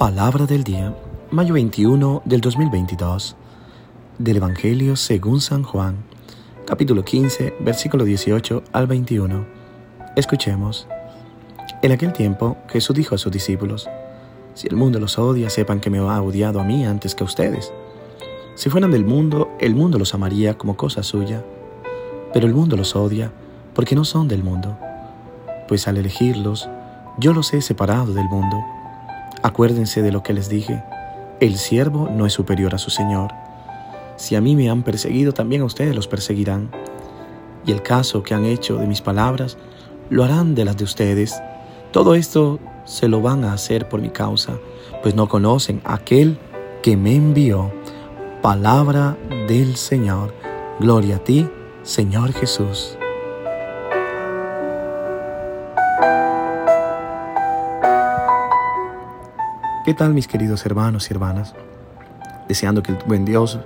Palabra del día, mayo 21 del 2022, del Evangelio según San Juan, capítulo 15, versículo 18 al 21. Escuchemos. En aquel tiempo Jesús dijo a sus discípulos, Si el mundo los odia, sepan que me ha odiado a mí antes que a ustedes. Si fueran del mundo, el mundo los amaría como cosa suya, pero el mundo los odia porque no son del mundo, pues al elegirlos, yo los he separado del mundo Acuérdense de lo que les dije, el siervo no es superior a su Señor. Si a mí me han perseguido, también a ustedes los perseguirán. Y el caso que han hecho de mis palabras, lo harán de las de ustedes. Todo esto se lo van a hacer por mi causa, pues no conocen aquel que me envió. Palabra del Señor. Gloria a ti, Señor Jesús. ¿Qué tal mis queridos hermanos y hermanas? Deseando que el buen Dios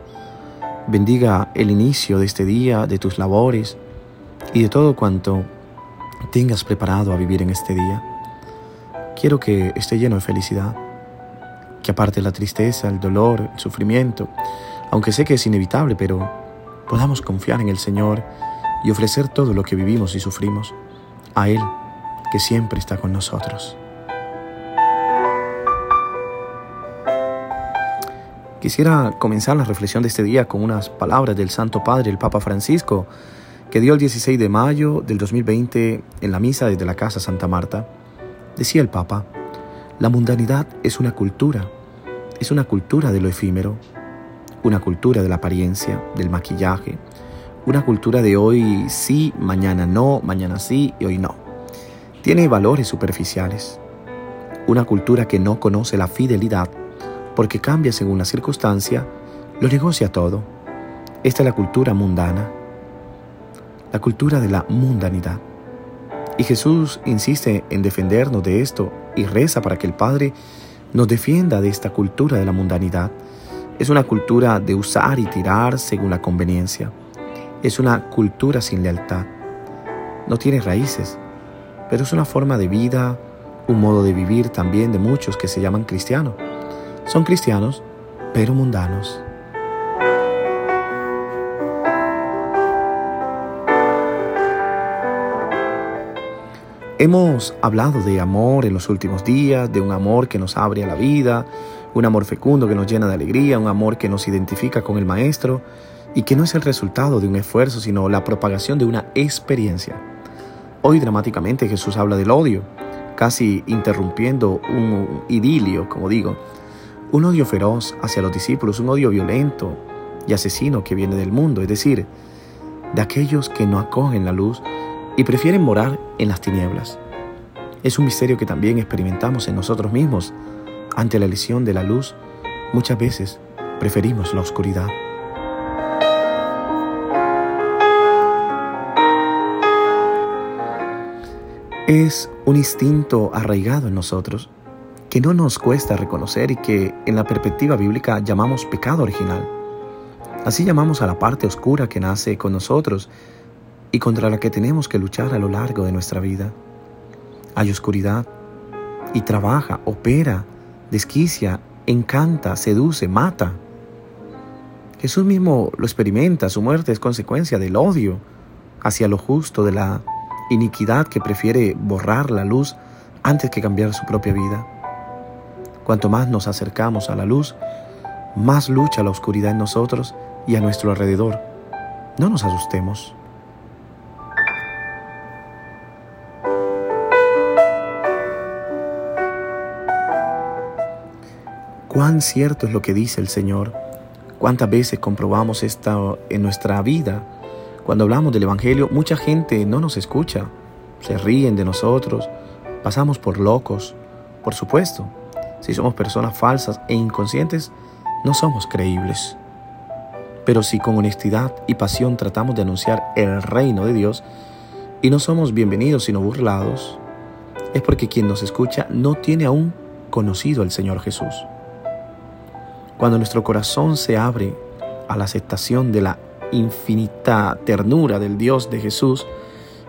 bendiga el inicio de este día, de tus labores y de todo cuanto tengas preparado a vivir en este día. Quiero que esté lleno de felicidad, que aparte la tristeza, el dolor, el sufrimiento, aunque sé que es inevitable, pero podamos confiar en el Señor y ofrecer todo lo que vivimos y sufrimos a Él, que siempre está con nosotros. Quisiera comenzar la reflexión de este día con unas palabras del Santo Padre, el Papa Francisco, que dio el 16 de mayo del 2020 en la misa desde la Casa Santa Marta. Decía el Papa, la mundanidad es una cultura, es una cultura de lo efímero, una cultura de la apariencia, del maquillaje, una cultura de hoy sí, mañana no, mañana sí y hoy no. Tiene valores superficiales, una cultura que no conoce la fidelidad porque cambia según la circunstancia, lo negocia todo. Esta es la cultura mundana, la cultura de la mundanidad. Y Jesús insiste en defendernos de esto y reza para que el Padre nos defienda de esta cultura de la mundanidad. Es una cultura de usar y tirar según la conveniencia. Es una cultura sin lealtad. No tiene raíces, pero es una forma de vida, un modo de vivir también de muchos que se llaman cristianos. Son cristianos, pero mundanos. Hemos hablado de amor en los últimos días, de un amor que nos abre a la vida, un amor fecundo que nos llena de alegría, un amor que nos identifica con el Maestro y que no es el resultado de un esfuerzo, sino la propagación de una experiencia. Hoy dramáticamente Jesús habla del odio, casi interrumpiendo un idilio, como digo, un odio feroz hacia los discípulos, un odio violento y asesino que viene del mundo, es decir, de aquellos que no acogen la luz y prefieren morar en las tinieblas. Es un misterio que también experimentamos en nosotros mismos. Ante la elección de la luz, muchas veces preferimos la oscuridad. Es un instinto arraigado en nosotros que no nos cuesta reconocer y que en la perspectiva bíblica llamamos pecado original. Así llamamos a la parte oscura que nace con nosotros y contra la que tenemos que luchar a lo largo de nuestra vida. Hay oscuridad y trabaja, opera, desquicia, encanta, seduce, mata. Jesús mismo lo experimenta, su muerte es consecuencia del odio hacia lo justo, de la iniquidad que prefiere borrar la luz antes que cambiar su propia vida. Cuanto más nos acercamos a la luz, más lucha la oscuridad en nosotros y a nuestro alrededor. No nos asustemos. Cuán cierto es lo que dice el Señor. Cuántas veces comprobamos esto en nuestra vida. Cuando hablamos del Evangelio, mucha gente no nos escucha, se ríen de nosotros, pasamos por locos, por supuesto. Si somos personas falsas e inconscientes, no somos creíbles. Pero si con honestidad y pasión tratamos de anunciar el reino de Dios y no somos bienvenidos sino burlados, es porque quien nos escucha no tiene aún conocido al Señor Jesús. Cuando nuestro corazón se abre a la aceptación de la infinita ternura del Dios de Jesús,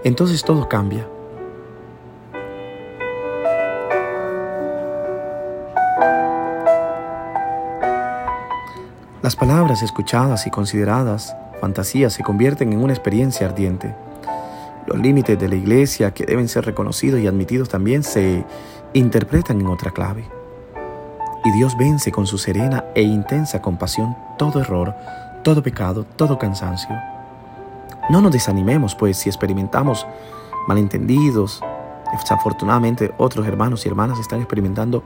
entonces todo cambia. Las palabras escuchadas y consideradas fantasías se convierten en una experiencia ardiente. Los límites de la iglesia que deben ser reconocidos y admitidos también se interpretan en otra clave. Y Dios vence con su serena e intensa compasión todo error, todo pecado, todo cansancio. No nos desanimemos, pues si experimentamos malentendidos, desafortunadamente otros hermanos y hermanas están experimentando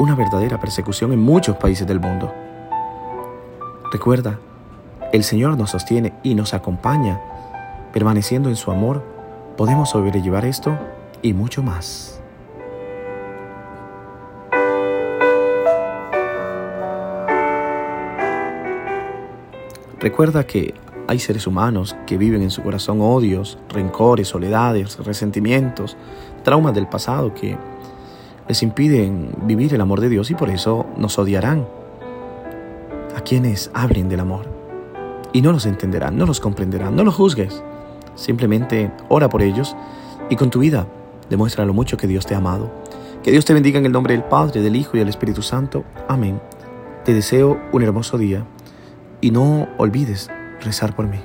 una verdadera persecución en muchos países del mundo. Recuerda, el Señor nos sostiene y nos acompaña. Permaneciendo en su amor, podemos sobrellevar esto y mucho más. Recuerda que hay seres humanos que viven en su corazón odios, rencores, soledades, resentimientos, traumas del pasado que les impiden vivir el amor de Dios y por eso nos odiarán a quienes hablen del amor. Y no los entenderán, no los comprenderán, no los juzgues. Simplemente ora por ellos y con tu vida demuestra lo mucho que Dios te ha amado. Que Dios te bendiga en el nombre del Padre, del Hijo y del Espíritu Santo. Amén. Te deseo un hermoso día y no olvides rezar por mí.